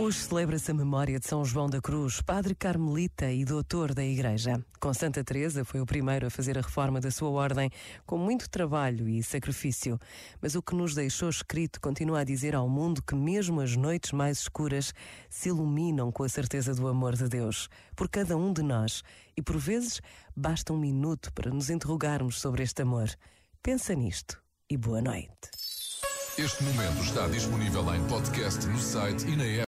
Hoje celebra-se a memória de São João da Cruz, padre carmelita e doutor da Igreja. Com Santa Teresa foi o primeiro a fazer a reforma da sua ordem, com muito trabalho e sacrifício. Mas o que nos deixou escrito continua a dizer ao mundo que mesmo as noites mais escuras se iluminam com a certeza do amor de Deus por cada um de nós. E por vezes basta um minuto para nos interrogarmos sobre este amor. Pensa nisto e boa noite. Este momento está disponível em podcast no site e na app.